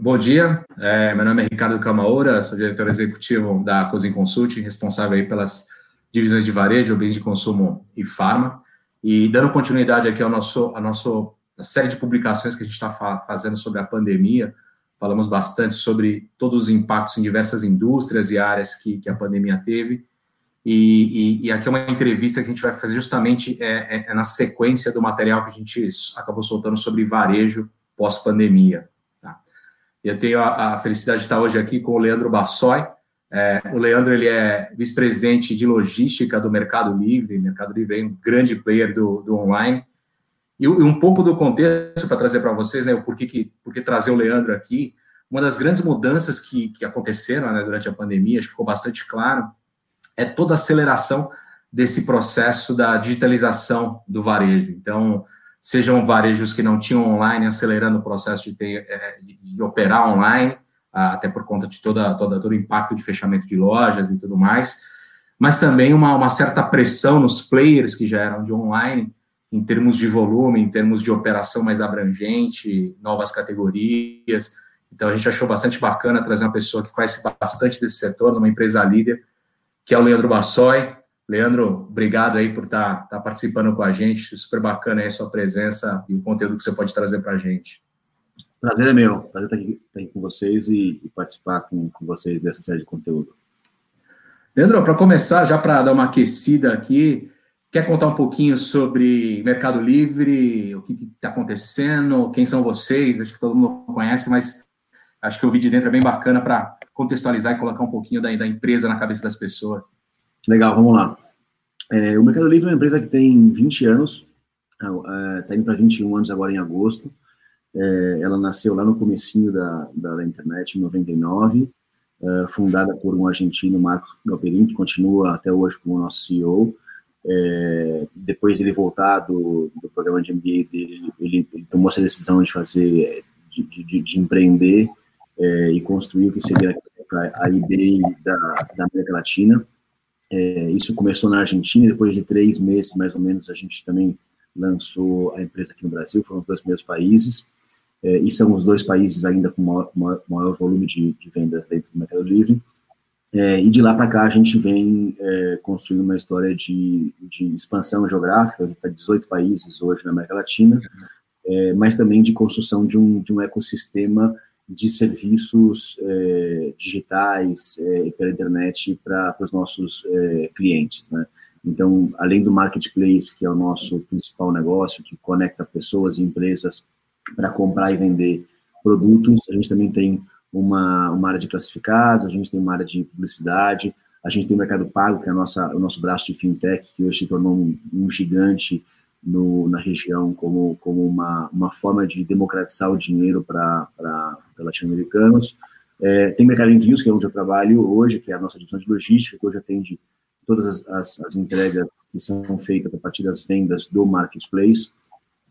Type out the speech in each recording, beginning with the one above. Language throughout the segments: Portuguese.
Bom dia, é, meu nome é Ricardo Camaura, sou diretor executivo da Cosin Consulting, responsável pelas divisões de varejo, bens de consumo e farma. E dando continuidade aqui ao nosso, a nossa série de publicações que a gente está fa fazendo sobre a pandemia, falamos bastante sobre todos os impactos em diversas indústrias e áreas que, que a pandemia teve. E, e, e, aqui é uma entrevista que a gente vai fazer justamente é, é, é na sequência do material que a gente acabou soltando sobre varejo pós-pandemia. Eu tenho a, a, felicidade de estar hoje aqui com o Leandro Bassoi. É, o Leandro ele é vice-presidente de logística do Mercado Livre. Mercado Livre é um grande player do, do online. E, e, um pouco do contexto para trazer para vocês, né, o porquê que, porque trazer o Leandro aqui. Uma das grandes mudanças que, que aconteceram né, durante a pandemia, acho que ficou bastante claro, é toda a aceleração desse processo da digitalização do varejo. Então, sejam varejos que não tinham online, acelerando o processo de, ter, é, de operar online, até por conta de toda, toda, todo o impacto de fechamento de lojas e tudo mais, mas também uma, uma certa pressão nos players que já eram de online, em termos de volume, em termos de operação mais abrangente, novas categorias. Então, a gente achou bastante bacana trazer uma pessoa que conhece bastante desse setor, numa empresa líder, que é o Leandro Bassoi, Leandro, obrigado aí por estar tá, tá participando com a gente. Super bacana aí a sua presença e o conteúdo que você pode trazer para a gente. Prazer é meu. Prazer estar aqui, estar aqui com vocês e, e participar com, com, vocês dessa série de conteúdo. Leandro, para começar, já para dar uma aquecida aqui, quer contar um pouquinho sobre Mercado Livre, o que está acontecendo, quem são vocês? Acho que todo mundo conhece, mas acho que o vídeo de dentro é bem bacana para contextualizar e colocar um pouquinho da, da empresa na cabeça das pessoas. Legal, vamos lá. É, o Mercado Livre é uma empresa que tem 20 anos, está é, indo para 21 anos agora em agosto. É, ela nasceu lá no comecinho da, da, da internet, em 99, é, fundada por um argentino, Marcos Galperin, que continua até hoje como nosso CEO. É, depois ele voltar do, do programa de MBA dele, ele, ele, tomou essa decisão de fazer, de, de, de empreender é, e construir o que seria a eBay da, da América Latina. É, isso começou na Argentina, depois de três meses, mais ou menos, a gente também lançou a empresa aqui no Brasil, foram os dois primeiros países, é, e são os dois países ainda com maior, maior, maior volume de, de, vendas dentro do Mercado Livre. É, e de lá para cá a gente vem é, construindo uma história de, de expansão geográfica, a gente está 18 países hoje na América Latina, é, mas também de construção de um, de um ecossistema de serviços é, digitais é, pela internet para os nossos é, clientes, né? Então, além do marketplace, que é o nosso principal negócio, que conecta pessoas e empresas para comprar e vender produtos, a gente também tem uma, uma área de classificados, a gente tem uma área de publicidade, a gente tem o Mercado Pago, que é a nossa, o nosso braço de fintech, que hoje se tornou um, um gigante no, na região como, como uma, uma forma de democratizar o dinheiro para latino-americanos. É, tem Mercado Envios, que é onde eu trabalho hoje, que é a nossa divisão de logística, que hoje atende todas as, as, as entregas que são feitas a partir das vendas do marketplace.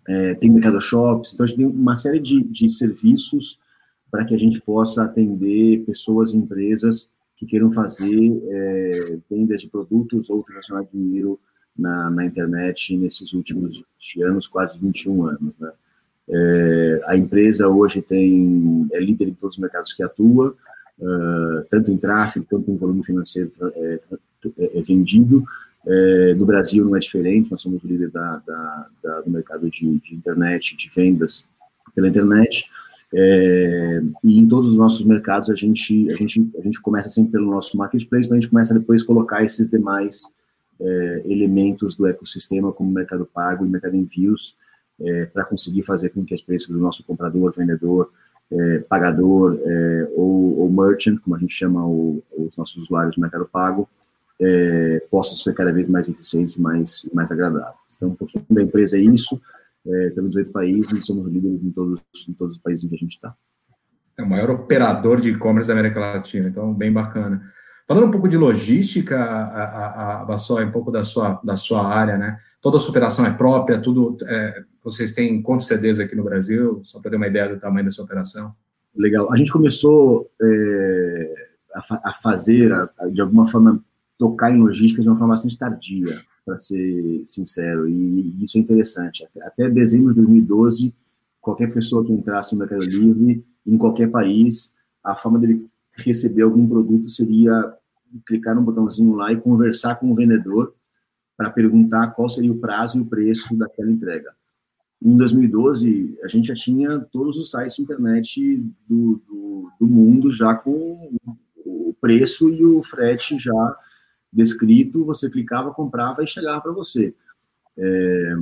É, tem Mercado Shops, então a gente tem uma série de, de serviços para que a gente possa atender pessoas e empresas que queiram fazer é, vendas de produtos ou transacionar dinheiro na, na internet nesses últimos 20 anos, quase 21 anos. Né? É, a empresa hoje tem é líder em todos os mercados que atua, uh, tanto em tráfego quanto em volume financeiro é, é, é vendido. É, no Brasil não é diferente, nós somos o líder da, da, da, do mercado de, de, internet, de vendas pela internet. É, e em todos os nossos mercados a gente, a gente, a gente começa sempre pelo nosso marketplace, mas a gente começa depois a colocar esses demais é, elementos do ecossistema, como Mercado Pago e Mercado Envios, é, para conseguir fazer com que as experiência do nosso comprador, vendedor, é, pagador ou, ou, merchant, como a gente chama o, os nossos usuários do Mercado Pago, possa ser cada vez mais eficientes e mais, mais agradáveis. Então, um pouquinho da empresa é isso, é, temos oito países e somos líderes em todos, em todos os países em que a gente está. É o maior operador de e-commerce da América Latina, então bem bacana. Falando um pouco de logística, a, a, a Bassó, um pouco da sua, da sua área, né? Toda a operação é própria, tudo. É, vocês têm quantos CDs aqui no Brasil? Só para ter uma ideia do tamanho dessa operação. Legal. A gente começou é, a, a, fazer, de alguma forma, tocar em logística de uma forma bastante tardia, para ser sincero, e, e, isso é interessante. Até, até dezembro de 2012 qualquer pessoa que entrasse no Mercado Livre, em qualquer país, a forma dele receber algum produto seria clicar no botãozinho lá e conversar com o vendedor para perguntar qual seria o prazo e o preço daquela entrega. Em 2012, a gente já tinha todos os sites de internet do, do, do mundo já com o preço e o frete já descrito, você clicava, comprava e chegava para você. É,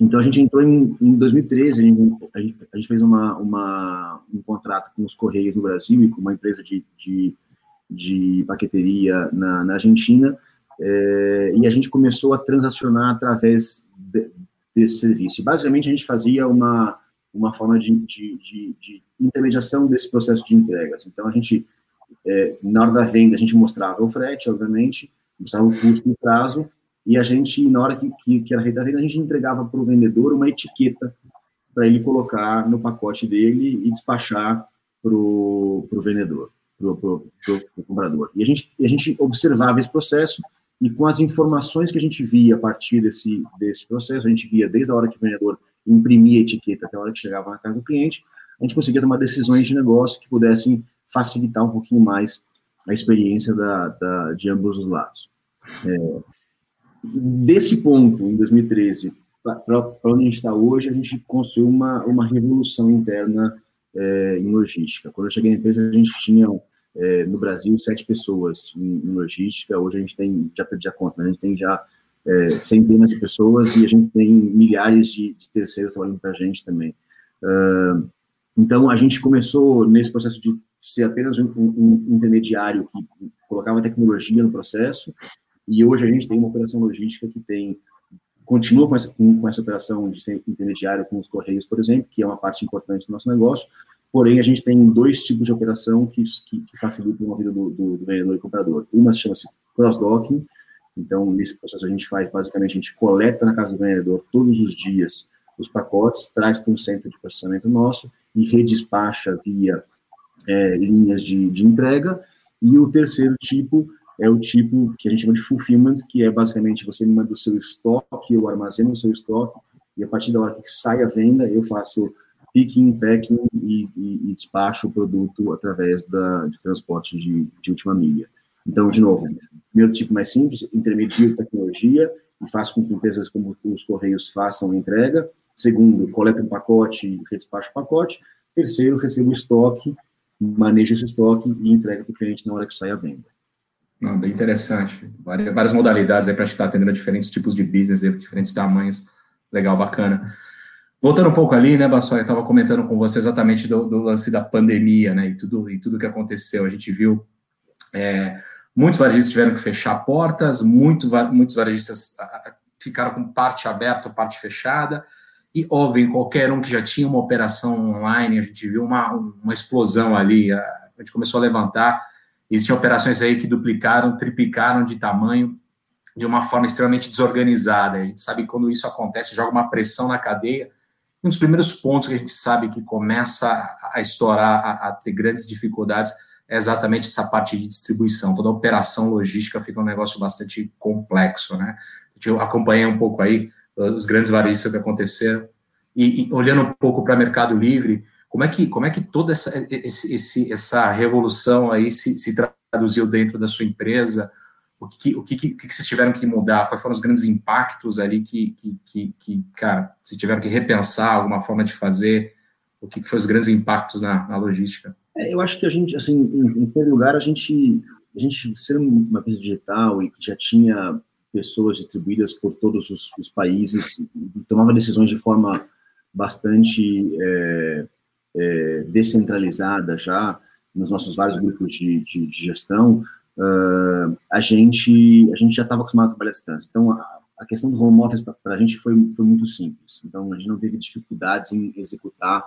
então a gente entrou em, em 2013, a gente, a gente, a gente fez uma, uma, um contrato com os Correios no Brasil e com uma empresa de, de, de paqueteria na, na Argentina, é, e a gente começou a transacionar através de, desse serviço. Basicamente, a gente fazia uma, uma forma de, de, de, intermediação desse processo de entregas. Então, a gente, é, na hora da venda, a gente mostrava o frete, obviamente, mostrava o custo e o prazo, e a gente, na hora que, que, que era feita a venda, a gente entregava para o vendedor uma etiqueta para ele colocar no pacote dele e despachar para o vendedor, para o comprador. E a gente, a gente observava esse processo e com as informações que a gente via a partir desse, desse processo, a gente via desde a hora que o vendedor imprimia a etiqueta até a hora que chegava na casa do cliente, a gente conseguia tomar decisões de negócio que pudessem facilitar um pouquinho mais a experiência da, da de ambos os lados. É, desse ponto, em 2013, para onde a gente está hoje, a gente construiu uma, uma revolução interna é, em logística. Quando eu cheguei na empresa, a gente tinha é, no Brasil sete pessoas em, em, logística, hoje a gente tem, já perdi a conta, né? a gente tem já é, centenas de pessoas e a gente tem milhares de, de terceiros trabalhando para a gente também. Uh, então, a gente começou nesse processo de ser apenas um, um, intermediário que colocava tecnologia no processo, e hoje a gente tem uma operação logística que tem continua com essa, com, com essa operação de ser intermediário com os Correios, por exemplo, que é uma parte importante do nosso negócio, Porém, a gente tem dois tipos de operação que, que, que facilitam a vida do, do, do vendedor e comprador. Uma chama-se cross-docking, então, nesse processo a gente faz, basicamente, a gente coleta na casa do vendedor todos os dias os pacotes, traz para um centro de processamento nosso e redespacha via é, linhas de, de entrega. E o terceiro tipo é o tipo que a gente chama de fulfillment, que é basicamente você me manda o seu estoque, eu armazeno o seu estoque, e a partir da hora que sai a venda, eu faço picking, packing e, e, e despacho o produto através da, de transporte de, de última milha. Então, de novo, primeiro tipo mais simples, intermedio tecnologia e faço com que empresas como os Correios façam a entrega. Segundo, coleta um pacote e despacho o pacote. Terceiro, recebo o estoque, manejo esse estoque e entrega para o cliente na hora que sai a venda. Não, bem interessante. Várias, várias modalidades aí para estar atendendo a diferentes tipos de business, diferentes tamanhos. Legal, bacana. Voltando um pouco ali, né, Bassol, eu estava comentando com você exatamente do, do, lance da pandemia, né, e tudo, e tudo que aconteceu. A gente viu é, muitos varejistas tiveram que fechar portas, muito, muitos varejistas ficaram com parte aberta, parte fechada, e óbvio, qualquer um que já tinha uma operação online, a gente viu uma, uma explosão ali, a, a gente começou a levantar, existiam operações aí que duplicaram, triplicaram de tamanho, de uma forma extremamente desorganizada. A gente sabe que quando isso acontece, joga uma pressão na cadeia, um dos primeiros pontos que a gente sabe que começa a estourar, a, a ter grandes dificuldades, é exatamente essa parte de distribuição. Toda a operação logística fica um negócio bastante complexo, né? Eu acompanhei um pouco aí uh, os grandes varejistas que aconteceram e, e olhando um pouco para o Mercado Livre, como é que como é que toda essa esse, essa revolução aí se, se traduziu dentro da sua empresa? o que, o que, o que, vocês tiveram que mudar, quais foram os grandes impactos ali que, que, que, que cara, vocês tiveram que repensar alguma forma de fazer, o que, foram os grandes impactos na, na logística? É, eu acho que a gente, assim, em, primeiro lugar, a gente, a gente ser uma empresa digital e que já tinha pessoas distribuídas por todos os, os países, tomava decisões de forma bastante é, é, descentralizada já, nos nossos vários grupos de, de, de gestão, uh, a gente a gente já estava acostumado a trabalhar à distância. Então, a, a questão do home office para a gente foi, foi muito simples. Então, a gente não teve dificuldades em executar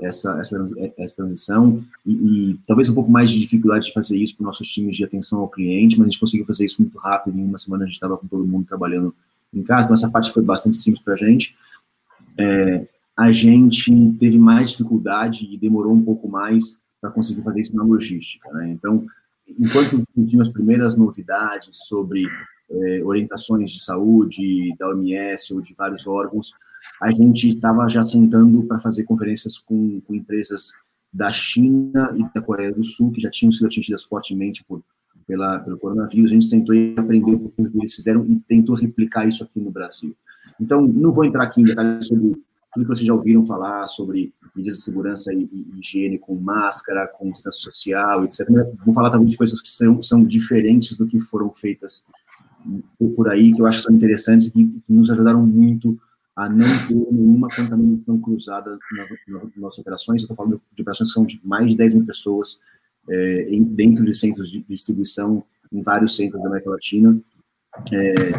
essa, essa, essa transição e, e, talvez um pouco mais de dificuldade de fazer isso para nossos times de atenção ao cliente, mas a gente conseguiu fazer isso muito rápido. Em uma semana a gente estava com todo mundo trabalhando em casa, então essa parte foi bastante simples para a gente. É, a gente teve mais dificuldade e demorou um pouco mais para conseguir fazer isso na logística. Né? Então, enquanto surgiam as primeiras novidades sobre é, orientações de saúde da OMS ou de vários órgãos, a gente estava já sentando para fazer conferências com, com, empresas da China e da Coreia do Sul, que já tinham sido atingidas fortemente por, pela, pelo coronavírus. A gente tentou aprender o que eles fizeram e tentou replicar isso aqui no Brasil. Então, não vou entrar aqui em detalhes sobre tudo que vocês já ouviram falar sobre medidas de segurança e, e higiene com máscara, com distância social, etc. Vou falar também de coisas que são, são diferentes do que foram feitas por aí, que eu acho que são interessantes e que, nos ajudaram muito a não ter nenhuma contaminação cruzada nas nossas operações. Estou falando de operações que são de mais de 10 mil pessoas é, dentro de centros de distribuição em vários centros da América Latina. É,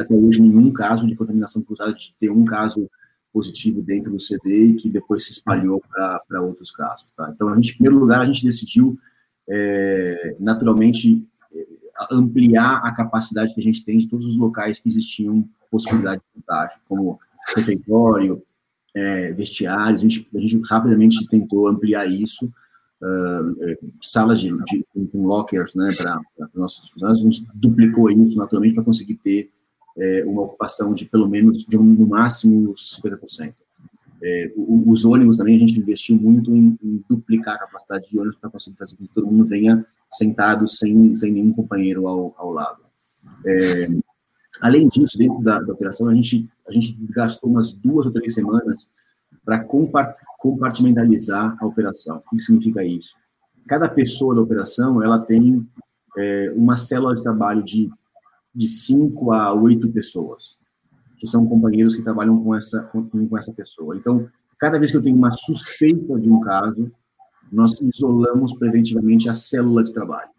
até hoje, nenhum caso de contaminação cruzada, de ter um caso positivo dentro do CD e que depois se espalhou para outros casos. Tá? Então, a gente, em primeiro lugar, a gente decidiu, é, naturalmente, ampliar a capacidade que a gente tem de todos os locais que existiam possibilidade de contágio, como refeitório, é, vestiários, a gente, a gente rapidamente tentou ampliar isso, uh, salas de, de, com lockers, né, para nossos funcionários, a gente duplicou isso naturalmente para conseguir ter é, uma ocupação de pelo menos, de um, no máximo, 50%. É, os ônibus também, a gente investiu muito em, em duplicar a capacidade de ônibus para conseguir fazer com que todo mundo venha sentado sem, sem nenhum companheiro ao, ao lado. É, além disso, dentro da, da, operação, a gente, a gente gastou umas duas ou três semanas para compartimentalizar a operação. O que significa isso? Cada pessoa da operação, ela tem é, uma célula de trabalho de de cinco a oito pessoas, que são companheiros que trabalham com essa, com, essa pessoa. Então, cada vez que eu tenho uma suspeita de um caso, nós isolamos preventivamente a célula de trabalho.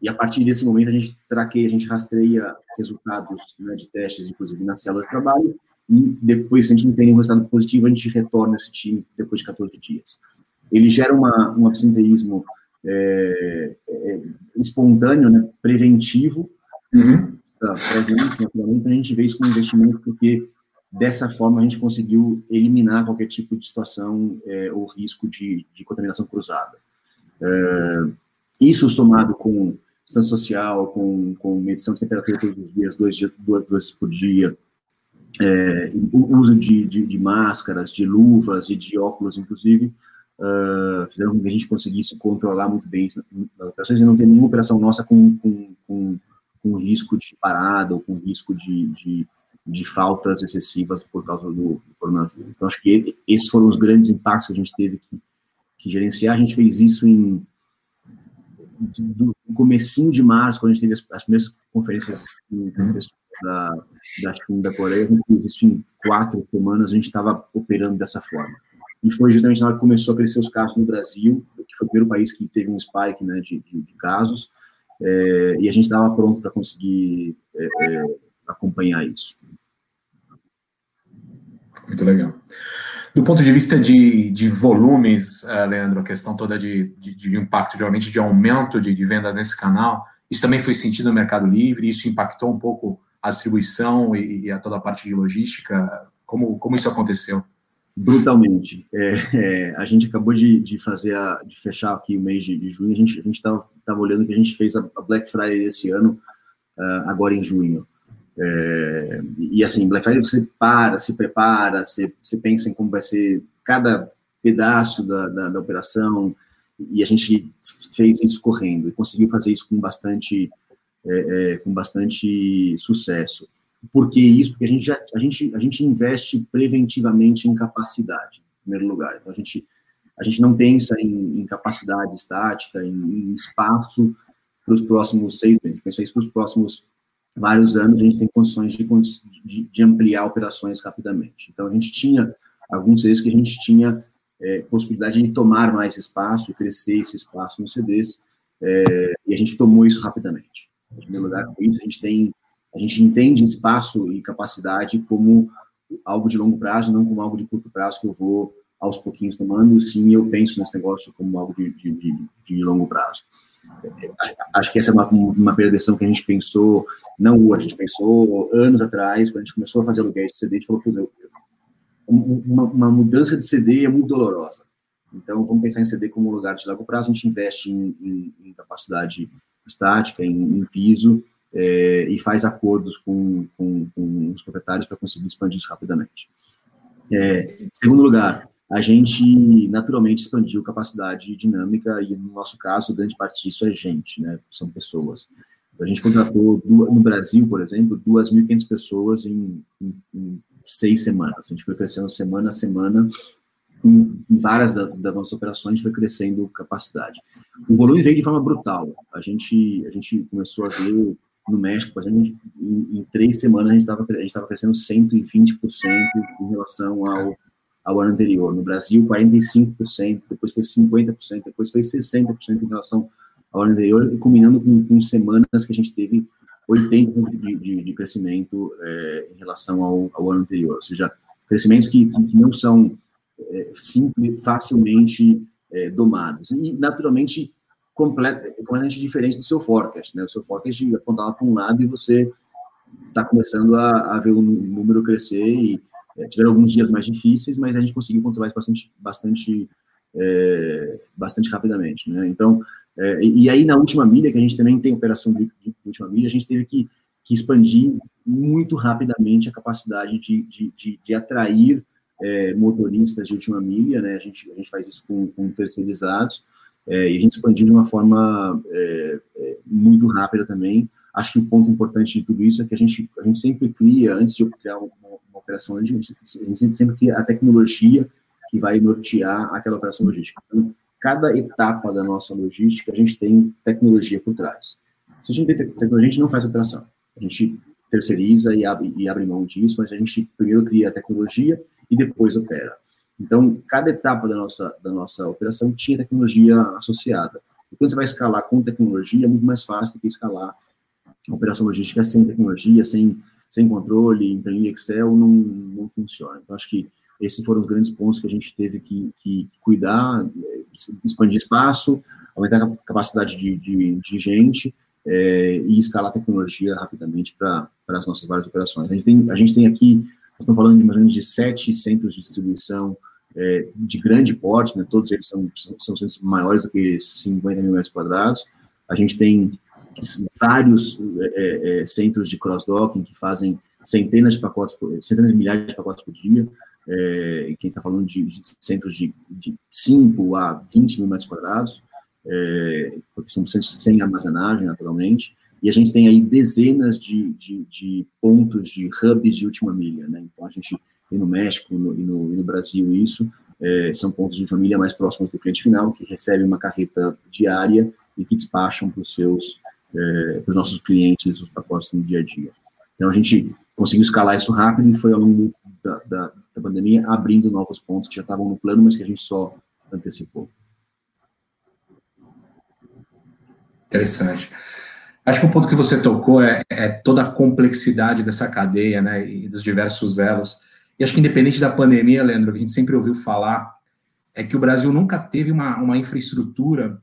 E a partir desse momento a gente traqueia, a gente rastreia resultados né, de testes, inclusive na célula de trabalho, e depois, se a gente não tem nenhum resultado positivo, a gente retorna esse time depois de 14 dias. Ele gera uma, um absenteísmo é, é, espontâneo, né, preventivo, Uhum. Para a gente, vê isso como investimento, porque dessa forma a gente conseguiu eliminar qualquer tipo de situação é, ou risco de, de contaminação cruzada. É, isso somado com distância social, com, com medição de temperatura todos os dias, dois, dias, duas, duas por dia, é, o uso de, de, de, máscaras, de luvas e de óculos, inclusive, uh, fizeram com que a gente conseguisse controlar muito bem as operações e não ter nenhuma operação nossa com com risco de parada ou com risco de, de, de faltas excessivas por causa do, do, coronavírus. Então, acho que esses foram os grandes impactos que a gente teve que, que gerenciar. A gente fez isso em do comecinho de março, quando a gente teve as, as primeiras conferências pessoas da, da China e da Coreia, a gente fez isso em quatro semanas, a gente estava operando dessa forma. E foi justamente na hora que começou a crescer os casos no Brasil, que foi o primeiro país que teve um spike né, de, de, de casos, é, e a gente estava pronto para conseguir é, é, acompanhar isso. Muito legal. Do ponto de vista de, de volumes, uh, Leandro, a questão toda de, de, de impacto, geralmente de aumento de, de, vendas nesse canal, isso também foi sentido no Mercado Livre, isso impactou um pouco a distribuição e, e a toda a parte de logística? Como, como isso aconteceu? Brutalmente. É, é, a gente acabou de, de fazer, a, de fechar aqui o mês de, de junho, a gente a estava tava olhando que a gente fez a, a Black Friday esse ano, uh, agora em junho. É, e assim, Black Friday você para, se prepara, você, você pensa em como vai ser cada pedaço da, da, da operação, e a gente fez isso correndo, e conseguiu fazer isso com bastante, é, é, com bastante sucesso. Por que isso? Porque a gente, já, a, gente, a gente investe preventivamente em capacidade, em primeiro lugar. Então, a gente, a gente não pensa em, em capacidade estática, em, em espaço para os próximos seis. A gente pensa isso para os próximos vários anos, a gente tem condições de, de, de, ampliar operações rapidamente. Então, a gente tinha alguns vezes que a gente tinha é, possibilidade de tomar mais espaço crescer esse espaço nos CDs, é, e a gente tomou isso rapidamente. Em primeiro lugar, com isso, a gente tem a gente entende espaço e capacidade como algo de longo prazo, não como algo de curto prazo que eu vou aos pouquinhos tomando. Sim, eu penso nesse negócio como algo de, de, de, de longo prazo. Acho que essa é uma, uma perdição que a gente pensou, não hoje, a gente pensou anos atrás, quando a gente começou a fazer aluguel de CD, a gente falou, que uma, uma mudança de CD é muito dolorosa. Então, vamos pensar em CD como um lugar de longo prazo, a gente investe em, em, em capacidade estática, em, em piso, é, e faz acordos com, com, com os proprietários para conseguir expandir isso rapidamente. É, segundo lugar, a gente naturalmente expandiu capacidade dinâmica e, no nosso caso, grande parte disso é gente, né? São pessoas. Então, a gente contratou, no Brasil, por exemplo, 2.500 pessoas em, em, em, seis semanas. A gente foi crescendo semana a semana, em, várias da, das nossas operações, foi crescendo capacidade. O volume veio de forma brutal. A gente, a gente começou a ver no México, por exemplo, em, em três semanas a gente estava crescendo 120% em relação ao, ao ano anterior. No Brasil, 45%, depois foi 50%, depois foi 60% em relação ao ano anterior, e combinando com, com semanas que a gente teve 80% de, de, de crescimento é, em relação ao, ao, ano anterior. Ou seja, crescimentos que, que não são é, simples, facilmente é, domados. E, naturalmente, completamente diferente do seu forecast, né? O seu forecast apontava para um lado e você está começando a, a, ver o número crescer e é, tiveram alguns dias mais difíceis, mas a gente conseguiu controlar isso bastante, bastante, é, bastante rapidamente, né? Então, é, e, aí na última milha, que a gente também tem operação de, de última milha, a gente teve que, que expandir muito rapidamente a capacidade de, de, de, de atrair é, motoristas de última milha, né? A gente, a gente faz isso com, com terceirizados, é, e a gente expandiu de uma forma é, é, muito rápida também. Acho que o ponto importante de tudo isso é que a gente, a gente sempre cria, antes de criar uma, uma operação, a gente, a gente sempre cria a tecnologia que vai nortear aquela operação logística. Então, cada etapa da nossa logística, a gente tem tecnologia por trás. Se a gente tem tecnologia, a gente não faz operação. A gente terceiriza e abre, e abre mão disso, mas a gente primeiro cria a tecnologia e depois opera. Então, cada etapa da nossa, da nossa operação tinha tecnologia associada. E quando você vai escalar com tecnologia, é muito mais fácil do que escalar a operação logística sem tecnologia, sem, sem controle, em Excel, não, não funciona. Então, acho que esses foram os grandes pontos que a gente teve que, que cuidar, expandir espaço, aumentar a capacidade de, de, de gente é, e escalar a tecnologia rapidamente para as nossas várias operações. A gente tem, a gente tem aqui, nós estamos falando de mais ou menos de sete centros de distribuição é, de grande porte, né, todos eles são, são, são maiores do que 50 mil metros quadrados. A gente tem vários é, é, centros de cross-docking que fazem centenas de pacotes, por, centenas de milhares de pacotes por dia, é, quem está falando de, de, centros de, de 5 a 20 mil metros quadrados, é, porque são centros sem armazenagem, naturalmente, e a gente tem aí dezenas de, de, de, pontos de hubs de última milha, né? Então a gente tem no México no, e, no, e no Brasil isso, é, são pontos de família mais próximos do cliente final, que recebem uma carreta diária e que despacham para os seus, é, para os nossos clientes os pacotes no dia a dia. Então a gente conseguiu escalar isso rápido e foi ao longo da, da, da pandemia abrindo novos pontos que já estavam no plano, mas que a gente só antecipou. Interessante. Acho que o ponto que você tocou é, é, toda a complexidade dessa cadeia, né, e dos diversos elos. E acho que independente da pandemia, Leandro, que a gente sempre ouviu falar, é que o Brasil nunca teve uma, uma infraestrutura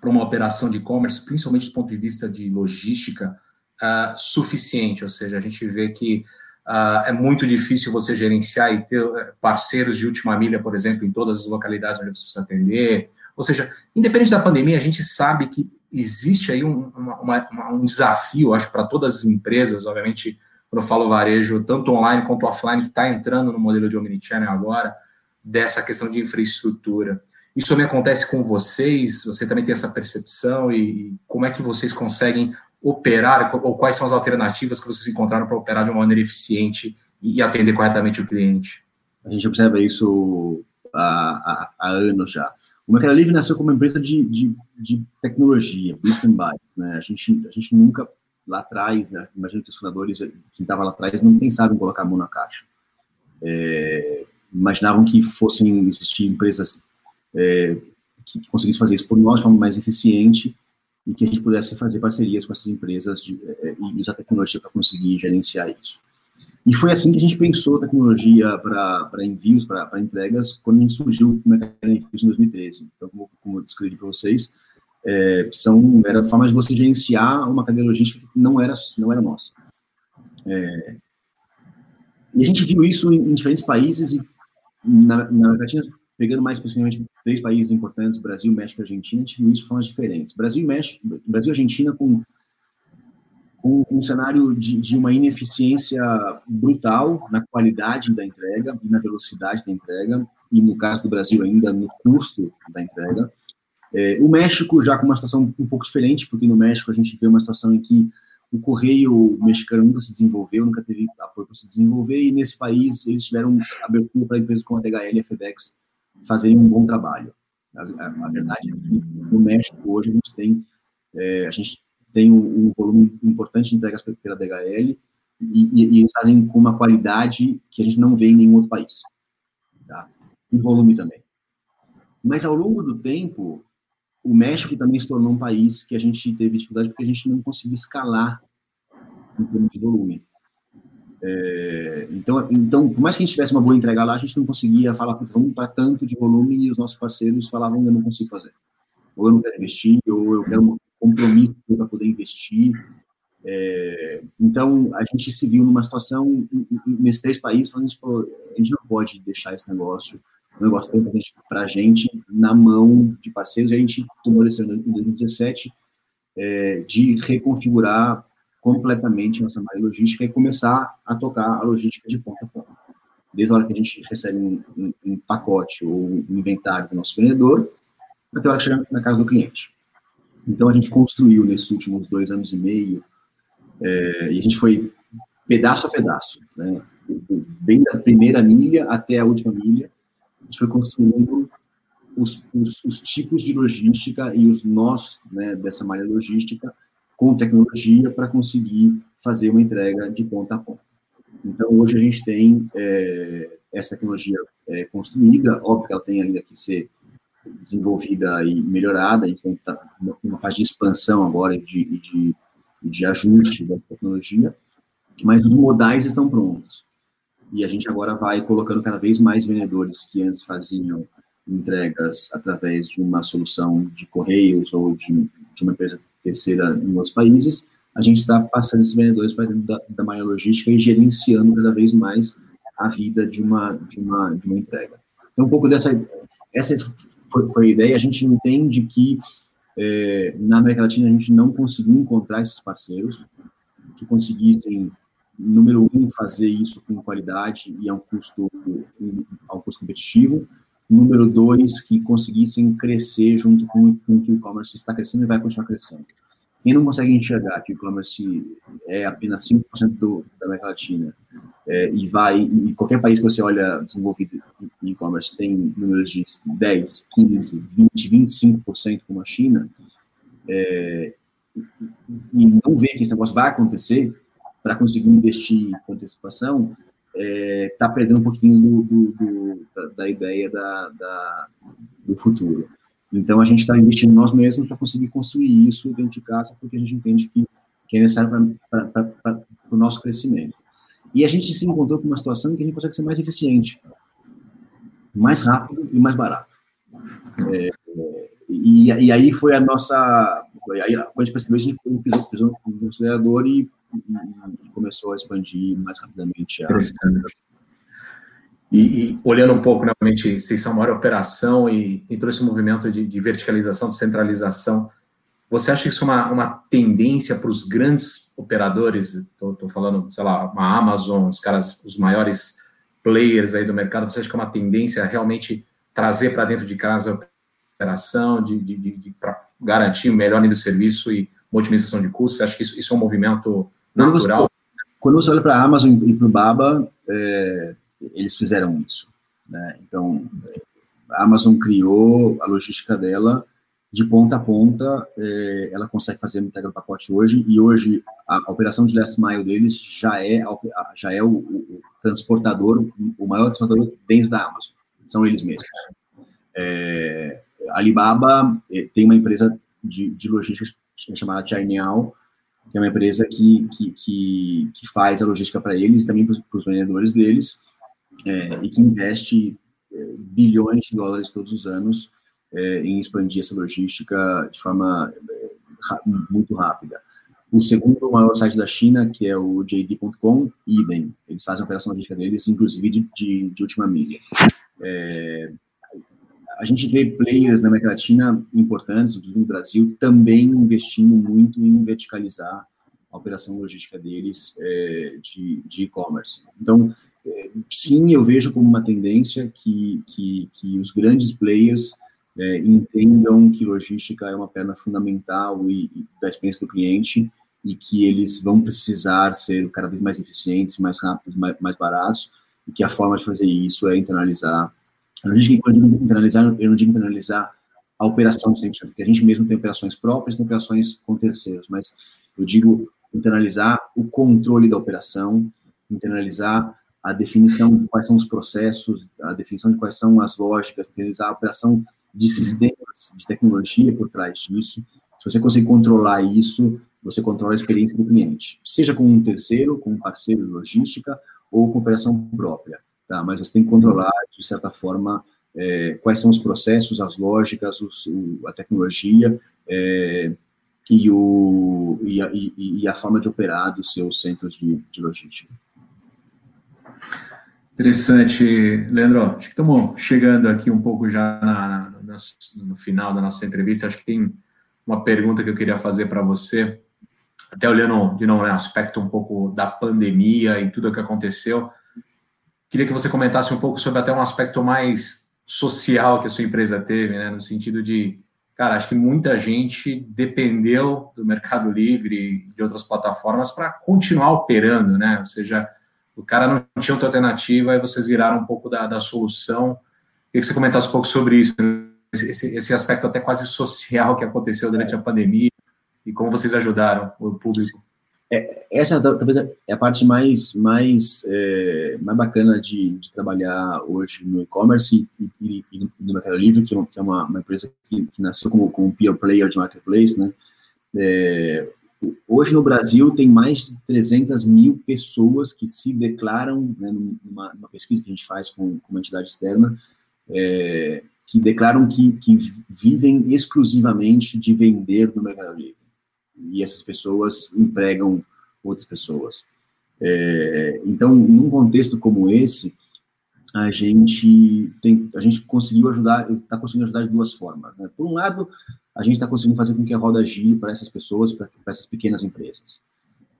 para uma operação de e-commerce, principalmente do ponto de vista de logística, uh, suficiente. Ou seja, a gente vê que uh, é muito difícil você gerenciar e ter eh, parceiros de última milha, por exemplo, em todas as localidades onde você precisa atender. Ou seja, independente da pandemia, a gente sabe que existe aí um, uma, uma, um desafio, acho, para todas as empresas, obviamente, quando eu falo varejo, tanto online quanto offline, que está entrando no modelo de omnichannel agora, dessa questão de infraestrutura. Isso também acontece com vocês? Você também tem essa percepção? E como é que vocês conseguem operar, ou quais são as alternativas que vocês encontraram para operar de uma maneira eficiente e atender corretamente o cliente? A gente observa isso há, há, há anos já. O Mercado Livre nasceu como uma empresa de, de, de tecnologia, bits and bytes, né? A gente, a gente nunca, lá atrás, né, imagino que os fundadores, quem estava lá atrás, não pensavam em colocar a mão na caixa. É, imaginavam que fossem existir empresas é, que, que conseguissem fazer isso por nós de forma mais eficiente e que a gente pudesse fazer parcerias com essas empresas de, é, e usar tecnologia para conseguir gerenciar isso. E foi assim que a gente pensou a tecnologia para envios, para entregas, quando a gente surgiu o mercado de envios em 2013. Então, como, como eu descrevi para vocês, é, são, era formas de você gerenciar uma cadeia logística que não era, não era nossa. É, e a gente viu isso em, em diferentes países e na, na América pegando mais especificamente três países importantes, Brasil, México e Argentina, a gente viu isso de formas diferentes. Brasil e México, Brasil Argentina com um, um cenário de, de, uma ineficiência brutal na qualidade da entrega e na velocidade da entrega, e no caso do Brasil ainda no custo da entrega. É, o México já com uma situação um pouco diferente, porque no México a gente vê uma situação em que o correio mexicano nunca se desenvolveu, nunca teve apoio para se desenvolver, e nesse país eles tiveram abertura para empresas como a DHL e a FedEx fazerem um bom trabalho. A, a, a verdade é que no México hoje a gente tem, é, a gente tem um, um, volume importante de entregas pela DHL e, e, e, eles fazem com uma qualidade que a gente não vê em nenhum outro país. Tá? E volume também. Mas ao longo do tempo, o México também se tornou um país que a gente teve dificuldade porque a gente não conseguia escalar em termos de volume. É, então, então, por mais que a gente tivesse uma boa entrega lá, a gente não conseguia falar, vamos para tanto de volume e os nossos parceiros falavam, eu não consigo fazer. Ou eu não quero investir, ou eu quero um compromisso para poder investir. É, então, a gente se viu numa situação, nesses três países, falando, a gente não pode deixar esse negócio um negócio importante para a gente na mão de parceiros. E a gente tomou a decisão em 2017 é, de reconfigurar completamente nossa malha logística e começar a tocar a logística de ponta a ponta. Desde a hora que a gente recebe um, um, um pacote ou um inventário do nosso vendedor, até a hora que chega na casa do cliente. Então, a gente construiu nesses últimos dois anos e meio, é, e a gente foi pedaço a pedaço, né? bem da primeira milha até a última milha, a gente foi construindo os, os, os tipos de logística e os nós né, dessa malha logística com tecnologia para conseguir fazer uma entrega de ponta a ponta. Então, hoje a gente tem é, essa tecnologia é, construída, óbvio que ela tem ainda que ser desenvolvida e melhorada, gente está numa fase de expansão agora de, de, de ajuste da tecnologia, mas os modais estão prontos e a gente agora vai colocando cada vez mais vendedores que antes faziam entregas através de uma solução de correios ou de, de uma empresa terceira em outros países, a gente está passando esses vendedores para dentro da, da malha logística e gerenciando cada vez mais a vida de uma, de uma, de uma entrega. Então, um pouco dessa, essa foi, foi a ideia, a gente entende que é, na América Latina a gente não conseguiu encontrar esses parceiros que conseguissem número um, fazer isso com qualidade e a um custo, a um custo competitivo. Número dois, que conseguissem crescer junto com, com o que o e-commerce está crescendo e vai continuar crescendo. Quem não consegue enxergar que o e-commerce é apenas 5% do, da América Latina é, e vai, e qualquer país que você olha desenvolvido em e-commerce tem números de 10, 15, 20, 25% como a China, é, e não vê que esse negócio vai acontecer, para conseguir investir com antecipação, está é, tá perdendo um pouquinho do, do, do, da, da, ideia da, da, do futuro. Então, a gente está investindo nós mesmos para conseguir construir isso dentro de casa, porque a gente entende que, que é necessário para o nosso crescimento. E a gente se encontrou com uma situação que a gente consegue ser mais eficiente, mais rápido e mais barato. É, e, e, aí foi a nossa. Aí, quando a gente percebeu, a gente pisou, pisou no acelerador e e, começou a expandir mais rapidamente. A... E, e, olhando um pouco, realmente, vocês são a maior operação e, e todo esse movimento de, de verticalização, de centralização, você acha que isso é uma, uma tendência para os grandes operadores? Estou falando, sei lá, uma Amazon, os caras, os maiores players aí do mercado. Você acha que é uma tendência realmente trazer para dentro de casa a operação, de, de, de, para garantir o melhor nível de serviço e otimização de custos? Você acha que isso, isso é um movimento quando natural. Você, quando você olha para a Amazon e para o Baba, é, eles fizeram isso. Né? Então, a Amazon criou a logística dela de ponta a ponta, é, ela consegue fazer entrega do pacote hoje, e hoje a, operação de last mile deles já é, já é o, o, transportador, o maior transportador dentro da Amazon, são eles mesmos. É, Alibaba é, tem uma empresa de, de logística chamada Chainiao, que é uma empresa que, que, que, que faz a logística para eles, também para os vendedores deles, é, e que investe é, bilhões de dólares todos os anos é, em expandir essa logística de forma é, muito rápida. O segundo maior site da China, que é o JD.com, idem. Eles fazem a operação logística deles, inclusive de, de, de última milha. É, a gente vê players na América Latina importantes, inclusive no Brasil, também investindo muito em verticalizar a operação logística deles é, de e-commerce. então, é, sim, eu vejo como uma tendência que, que, que os grandes players é, entendam que logística é uma perna fundamental e, e da experiência do cliente e que eles vão precisar ser cada vez mais eficientes, mais rápidos, mais, mais baratos, e que a forma de fazer isso é internalizar. Eu não digo, quando eu digo internalizar, eu não digo internalizar a operação 100%, porque a gente mesmo tem operações próprias, tem operações com terceiros, mas eu digo internalizar o controle da operação, internalizar a definição de quais são os processos, a definição de quais são as lógicas, internalizar a operação de sistemas, de tecnologia por trás disso. Se você conseguir controlar isso, você controla a experiência do cliente, seja com um terceiro, com um parceiro de logística ou com operação própria, tá? Mas você tem que controlar, de certa forma, é, quais são os processos, as lógicas, os, o, a tecnologia é, e, o, e, a, e, e, a, forma de operar dos seus centros de, de logística. Interessante, Leandro. Acho que estamos chegando aqui um pouco já na, na, no final da nossa entrevista. Acho que tem uma pergunta que eu queria fazer para você até olhando de novo, né, aspecto um pouco da pandemia e tudo o que aconteceu, queria que você comentasse um pouco sobre até um aspecto mais social que a sua empresa teve, né, no sentido de, cara, acho que muita gente dependeu do Mercado Livre e de outras plataformas para continuar operando, né, ou seja, o cara não tinha outra alternativa e vocês viraram um pouco da, da solução. Queria que você comentasse um pouco sobre isso, esse, esse aspecto até quase social que aconteceu durante a pandemia, e como vocês ajudaram o público. É, essa talvez é a parte mais mais é, mais bacana de, de, trabalhar hoje no e-commerce e, e, e, no Mercado Livre, que é uma, uma empresa que, que, nasceu como, como peer player de marketplace, né? É, hoje no Brasil tem mais de 300 mil pessoas que se declaram, né, numa, numa pesquisa que a gente faz com, com uma entidade externa, é, que declaram que, que vivem exclusivamente de vender no Mercado Livre e essas pessoas empregam outras pessoas. É, então, num contexto como esse, a gente tem, a gente conseguiu ajudar, está conseguindo ajudar de duas formas. Né? Por um lado, a gente está conseguindo fazer com que a roda gire para essas pessoas, para essas pequenas empresas.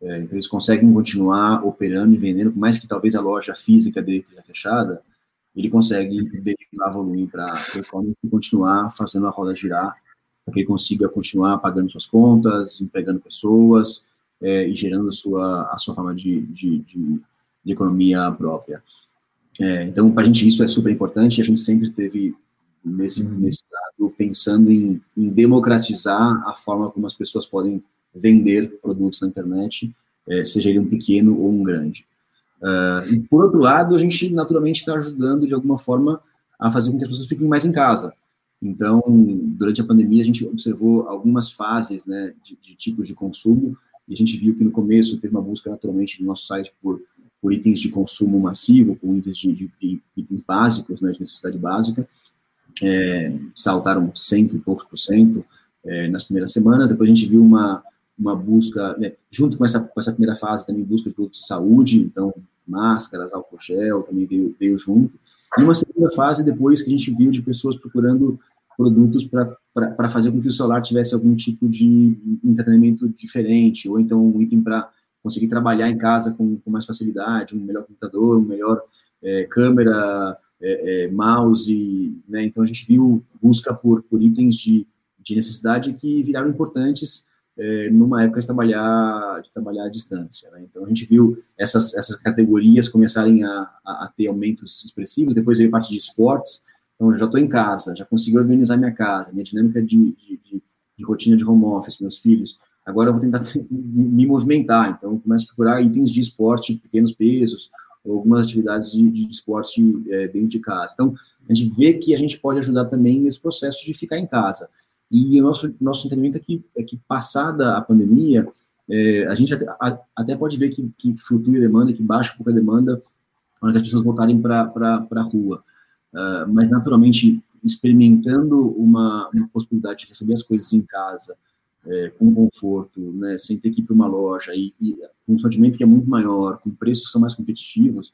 É, então, eles conseguem continuar operando e vendendo, por mais que talvez a loja física dele esteja fechada, ele consegue derivar volume para o e continuar fazendo a roda girar para que ele consiga continuar pagando suas contas, empregando pessoas é, e gerando a sua, a sua forma de, de, de, de economia própria. É, então, para a gente isso é super importante, a gente sempre teve nesse, uhum. nesse lado pensando em, em, democratizar a forma como as pessoas podem vender produtos na internet, é, seja ele um pequeno ou um grande. Uh, e por outro lado, a gente naturalmente está ajudando de alguma forma a fazer com que as pessoas fiquem mais em casa. Então, durante a pandemia, a gente observou algumas fases né, de, de, tipos de consumo, e a gente viu que no começo teve uma busca naturalmente no nosso site por, por itens de consumo massivo, com itens, de, de, de itens básicos, né, de necessidade básica, é, saltaram cento e poucos por cento é, nas primeiras semanas, depois a gente viu uma, uma busca, né, junto com essa, com essa primeira fase, também busca de produtos de saúde, então máscaras, álcool gel, também veio, veio junto, e uma segunda fase, depois que a gente viu de pessoas procurando produtos para fazer com que o celular tivesse algum tipo de entretenimento diferente, ou então um item para conseguir trabalhar em casa com, com, mais facilidade, um melhor computador, um melhor é, câmera, é, é, mouse, né? Então a gente viu busca por, por itens de, de necessidade que viraram importantes é, numa época de trabalhar, de trabalhar à distância. Né? Então, a gente viu essas, essas categorias começarem a, a, a, ter aumentos expressivos, depois veio a parte de esportes, então, já estou em casa, já consegui organizar minha casa, minha dinâmica de, de, de, de rotina de home office, meus filhos, agora eu vou tentar me movimentar, então começo a procurar itens de esporte, pequenos pesos, ou algumas atividades de, de esporte é, dentro de casa. Então, a gente vê que a gente pode ajudar também nesse processo de ficar em casa. E o nosso, nosso entendimento é que, é que passada a pandemia, é, a gente até, a, até, pode ver que, que flutua a demanda, que baixa um pouco a demanda quando as pessoas voltarem para a rua. Uh, mas, naturalmente, experimentando uma, uma, possibilidade de receber as coisas em casa, é, com conforto, né, sem ter que ir para uma loja, e, e, com um sortimento que é muito maior, com preços que são mais competitivos,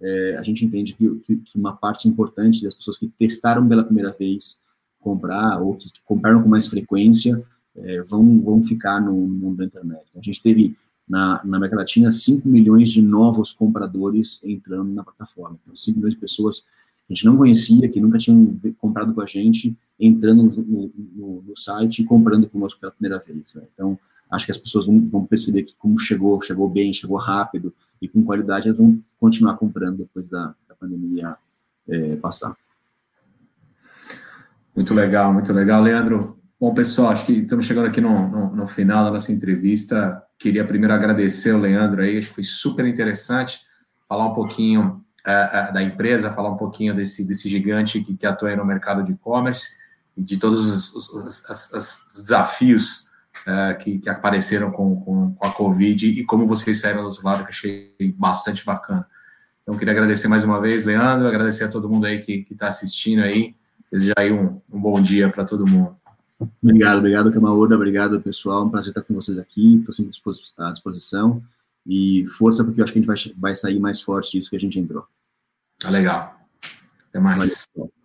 é, a gente entende que, que, que, uma parte importante das pessoas que testaram pela primeira vez comprar ou que compraram com mais frequência é, vão, vão ficar no mundo da internet. A gente teve na, na América Latina, 5 milhões de novos compradores entrando na plataforma. Então, 5 milhões de pessoas que a gente não conhecia, que nunca tinham comprado com a gente, entrando no, no, no site e comprando conosco pela primeira vez. Né? Então, acho que as pessoas vão, vão, perceber que como chegou, chegou bem, chegou rápido e com qualidade, elas vão continuar comprando depois da, da pandemia é, passar. Muito legal, muito legal. Leandro, bom, pessoal, acho que estamos chegando aqui no, no, no final da nossa entrevista. Queria primeiro agradecer o Leandro aí, acho que foi super interessante falar um pouquinho é, da empresa, falar um pouquinho desse, desse gigante que, que atua no mercado de e-commerce e de todos os, os, os, os desafios é, que, que, apareceram com, com, com, a Covid e como vocês saíram do outro lado, que achei bastante bacana. Então, queria agradecer mais uma vez, Leandro, agradecer a todo mundo aí que está assistindo aí, desejar aí um, um bom dia para todo mundo. Obrigado, obrigado, Camaúda, obrigado, pessoal, um prazer estar com vocês aqui, estou sempre à disposição, e força, porque eu acho que a gente vai, vai sair mais forte disso que a gente entrou. Tá legal. Até mais. Valeu.